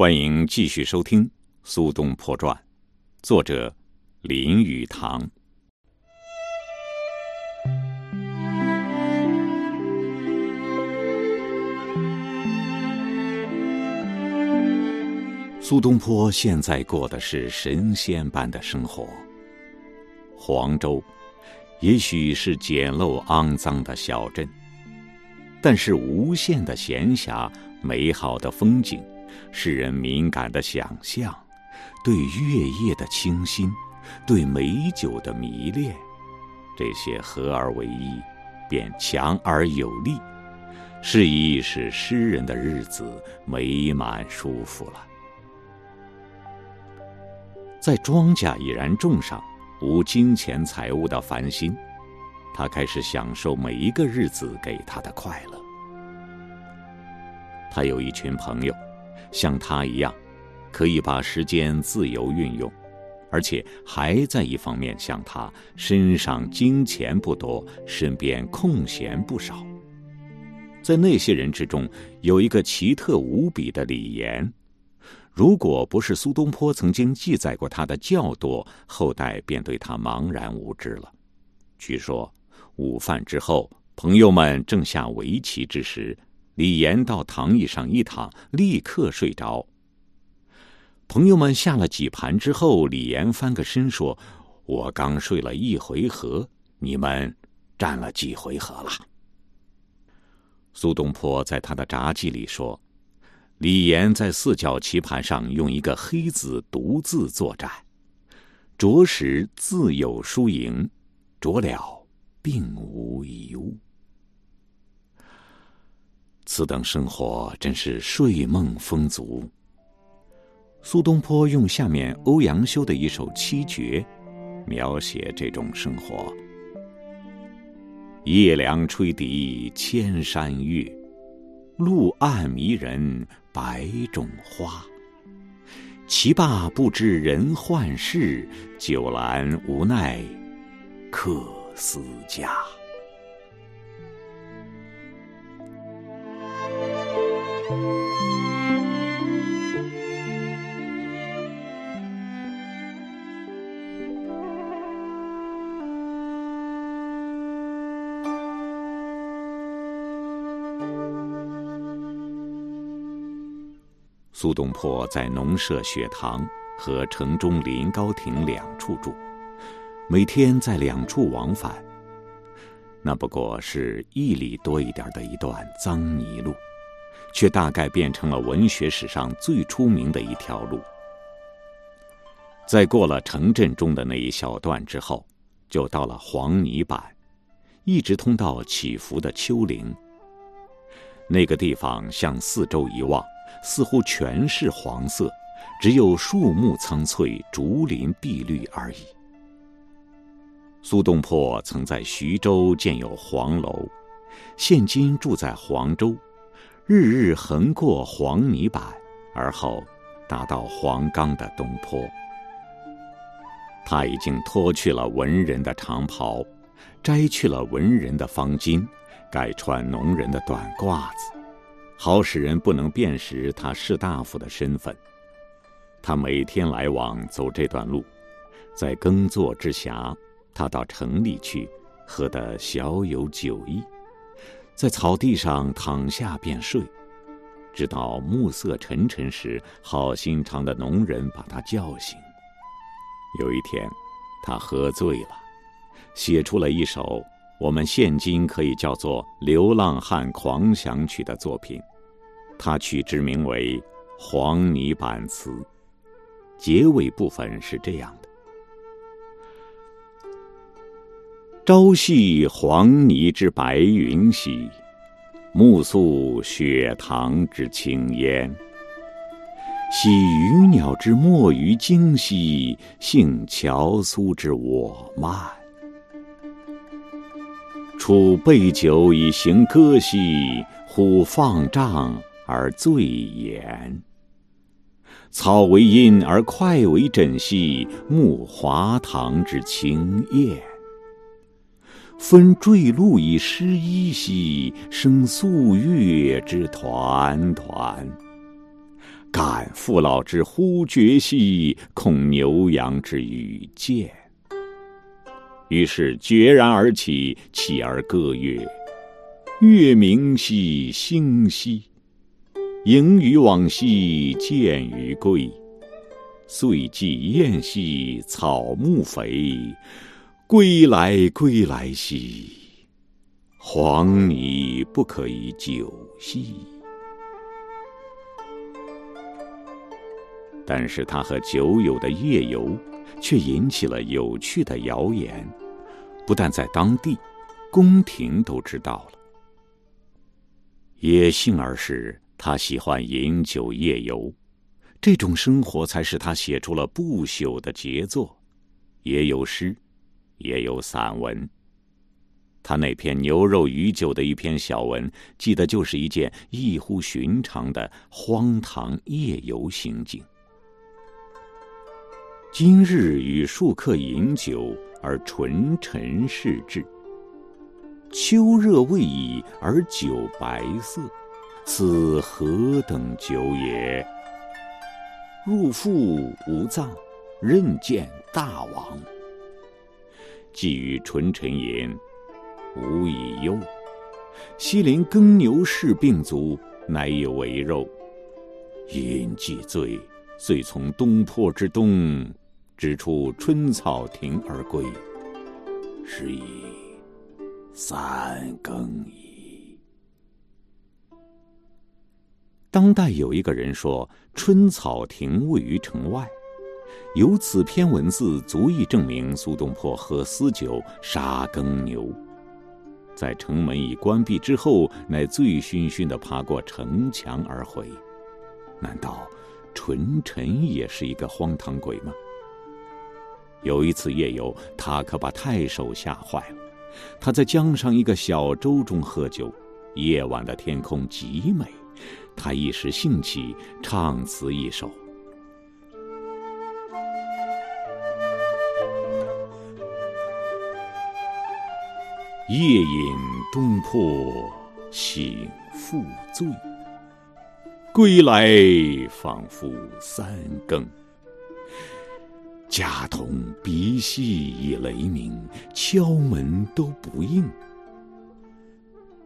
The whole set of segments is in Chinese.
欢迎继续收听《苏东坡传》，作者林语堂。苏东坡现在过的是神仙般的生活。黄州，也许是简陋肮脏的小镇，但是无限的闲暇、美好的风景。使人敏感的想象，对月夜的清新，对美酒的迷恋，这些合而为一，便强而有力，是以使诗人的日子美满舒服了。在庄稼已然种上，无金钱财物的烦心，他开始享受每一个日子给他的快乐。他有一群朋友。像他一样，可以把时间自由运用，而且还在一方面像他，身上金钱不多，身边空闲不少。在那些人之中，有一个奇特无比的李岩。如果不是苏东坡曾经记载过他的较多，后代便对他茫然无知了。据说午饭之后，朋友们正下围棋之时。李岩到躺椅上一躺，立刻睡着。朋友们下了几盘之后，李岩翻个身说：“我刚睡了一回合，你们战了几回合了？”苏东坡在他的札记里说：“李岩在四角棋盘上用一个黑子独自作战，着实自有输赢，着了并无一物。”此等生活真是睡梦丰足。苏东坡用下面欧阳修的一首七绝，描写这种生活：夜凉吹笛千山月，路暗迷人百种花。其罢不知人涣世，酒阑无奈客思家。苏东坡在农舍雪堂和城中临高亭两处住，每天在两处往返。那不过是一里多一点的一段脏泥路，却大概变成了文学史上最出名的一条路。在过了城镇中的那一小段之后，就到了黄泥板，一直通到起伏的丘陵。那个地方向四周一望。似乎全是黄色，只有树木苍翠、竹林碧绿而已。苏东坡曾在徐州建有黄楼，现今住在黄州，日日横过黄泥板，而后达到黄冈的东坡。他已经脱去了文人的长袍，摘去了文人的方巾，改穿农人的短褂子。好使人不能辨识他士大夫的身份。他每天来往走这段路，在耕作之暇，他到城里去，喝得小有酒意，在草地上躺下便睡，直到暮色沉沉时，好心肠的农人把他叫醒。有一天，他喝醉了，写出了一首。我们现今可以叫做《流浪汉狂想曲》的作品，他取之名为《黄泥板词》，结尾部分是这样的：朝夕黄泥之白云兮，暮宿雪堂之青烟。喜鱼鸟之没于惊兮，幸樵苏之我慢。楚备酒以行歌兮，忽放帐而醉言。草为阴而快为枕兮，木华堂之清艳。分坠露以湿衣兮，生素月之团团。感父老之呼绝兮，恐牛羊之与见。于是决然而起，起而歌曰：“月明兮，星稀，盈于往兮，见于归。岁既晏兮，草木肥。归来，归来兮，黄泥不可以久兮。”但是他和酒友的夜游，却引起了有趣的谣言，不但在当地，宫廷都知道了。也幸而是他喜欢饮酒夜游，这种生活才使他写出了不朽的杰作，也有诗，也有散文。他那篇牛肉与酒的一篇小文，记得就是一件异乎寻常的荒唐夜游行径。今日与数客饮酒，而纯陈氏至。秋热未已，而酒白色，此何等酒也？入腹无脏，任见大王。既与纯臣言，无以忧。西邻耕牛氏并足，乃有为肉。饮既醉。遂从东坡之东，直出春草亭而归。是以三更矣。当代有一个人说，春草亭位于城外，由此篇文字足以证明苏东坡喝私酒、杀耕牛，在城门已关闭之后，乃醉醺醺的爬过城墙而回。难道？纯臣也是一个荒唐鬼吗？有一次夜游，他可把太守吓坏了。他在江上一个小舟中喝酒，夜晚的天空极美，他一时兴起，唱词一首：“夜饮东坡，醒复醉。”归来仿佛三更，家童鼻息已雷鸣，敲门都不应。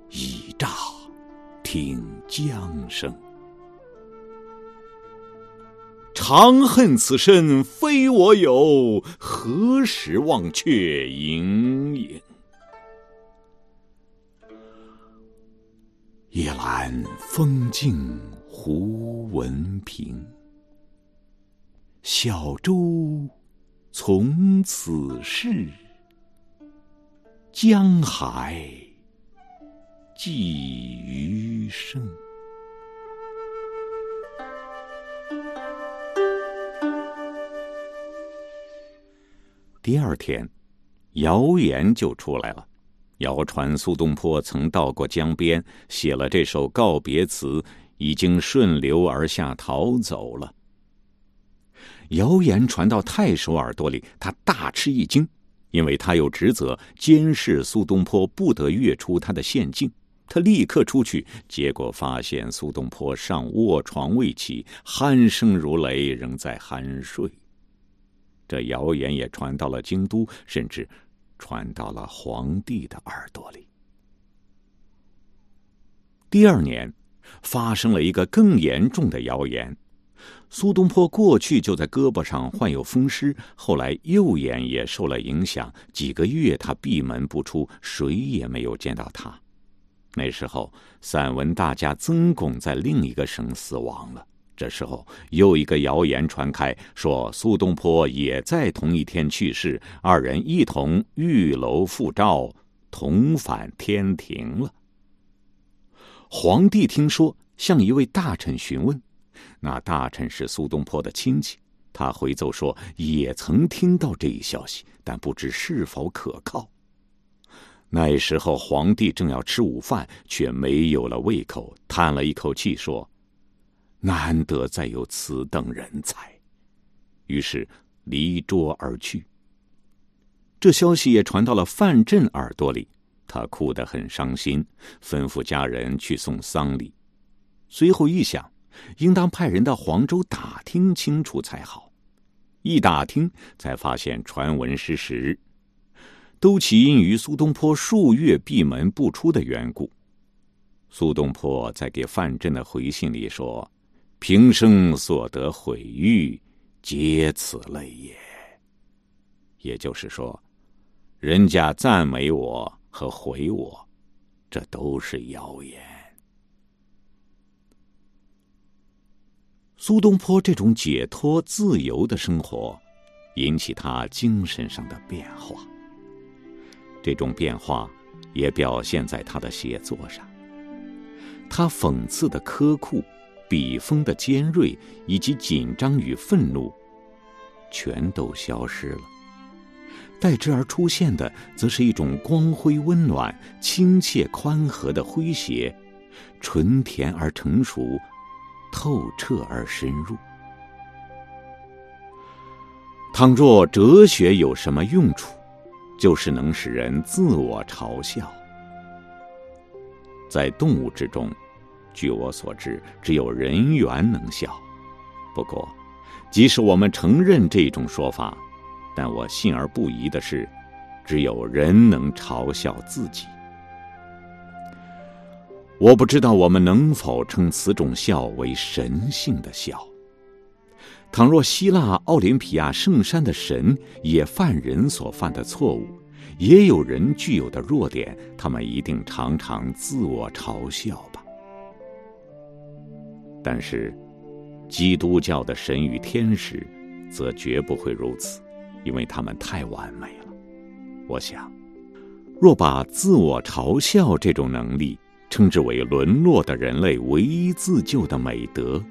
倚栅听江声，长恨此身非我有，何时忘却营营？夜阑风静。胡文平，小舟从此逝，江海寄余生。第二天，谣言就出来了，谣传苏东坡曾到过江边，写了这首告别词。已经顺流而下逃走了。谣言传到太守耳朵里，他大吃一惊，因为他有职责监视苏东坡，不得越出他的县境。他立刻出去，结果发现苏东坡尚卧床未起，鼾声如雷，仍在酣睡。这谣言也传到了京都，甚至传到了皇帝的耳朵里。第二年。发生了一个更严重的谣言：苏东坡过去就在胳膊上患有风湿，后来右眼也受了影响，几个月他闭门不出，谁也没有见到他。那时候，散文大家曾巩在另一个省死亡了。这时候，又一个谣言传开，说苏东坡也在同一天去世，二人一同玉楼复照，同返天庭了。皇帝听说，向一位大臣询问，那大臣是苏东坡的亲戚，他回奏说也曾听到这一消息，但不知是否可靠。那时候皇帝正要吃午饭，却没有了胃口，叹了一口气说：“难得再有此等人才。”于是离桌而去。这消息也传到了范镇耳朵里。他哭得很伤心，吩咐家人去送丧礼。随后一想，应当派人到黄州打听清楚才好。一打听，才发现传闻失实，都起因于苏东坡数月闭门不出的缘故。苏东坡在给范镇的回信里说：“平生所得毁誉，皆此类也。”也就是说，人家赞美我和毁我，这都是谣言。苏东坡这种解脱自由的生活，引起他精神上的变化。这种变化也表现在他的写作上。他讽刺的苛酷、笔锋的尖锐以及紧张与愤怒，全都消失了。代之而出现的，则是一种光辉温暖、亲切宽和的诙谐，纯甜而成熟。透彻而深入。倘若哲学有什么用处，就是能使人自我嘲笑。在动物之中，据我所知，只有人猿能笑。不过，即使我们承认这种说法，但我信而不疑的是，只有人能嘲笑自己。我不知道我们能否称此种笑为神性的笑。倘若希腊奥林匹亚圣山的神也犯人所犯的错误，也有人具有的弱点，他们一定常常自我嘲笑吧。但是，基督教的神与天使，则绝不会如此，因为他们太完美了。我想，若把自我嘲笑这种能力，称之为沦落的人类唯一自救的美德，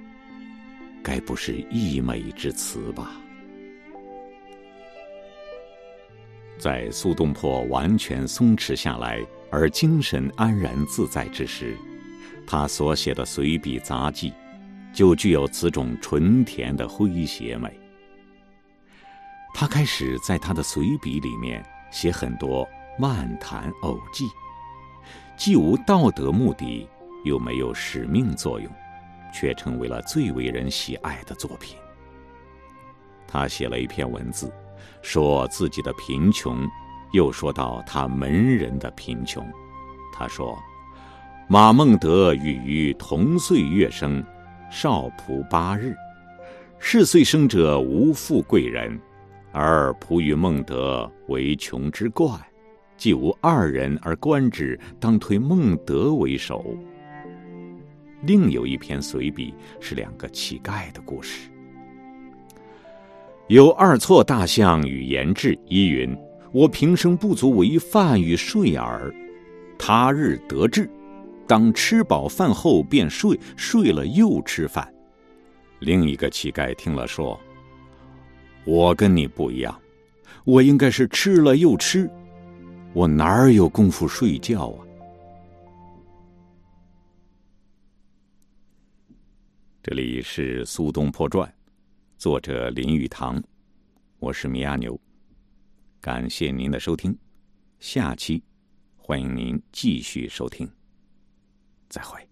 该不是溢美之词吧？在苏东坡完全松弛下来而精神安然自在之时，他所写的随笔杂记，就具有此种纯甜的诙谐美。他开始在他的随笔里面写很多漫谈偶记。既无道德目的，又没有使命作用，却成为了最为人喜爱的作品。他写了一篇文字，说自己的贫穷，又说到他门人的贫穷。他说：“马孟德与于同岁月生，少仆八日。是岁生者无富贵人，而仆与孟德为穷之怪。”既无二人而观之，当推孟德为首。另有一篇随笔是两个乞丐的故事。有二错大象与言志，依云：“我平生不足为饭与睡耳，他日得志，当吃饱饭后便睡，睡了又吃饭。”另一个乞丐听了说：“我跟你不一样，我应该是吃了又吃。”我哪儿有功夫睡觉啊？这里是《苏东坡传》，作者林语堂，我是米阿牛，感谢您的收听，下期欢迎您继续收听，再会。